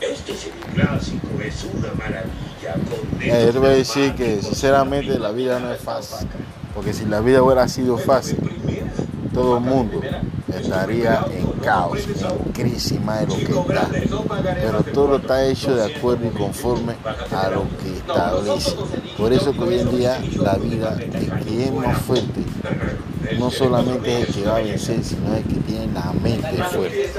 Este semiclásico es una maravilla. Con Eh, voy a decir que sinceramente la vida no es fácil. Porque si la vida hubiera sido fácil, todo el mundo estaría en caos, en crisis más de lo que está. Pero todo está hecho de acuerdo y conforme a lo que establece. Por eso que hoy en día la vida, el que es más fuerte, no solamente es el que va a vencer, sino el que tiene la mente fuerte.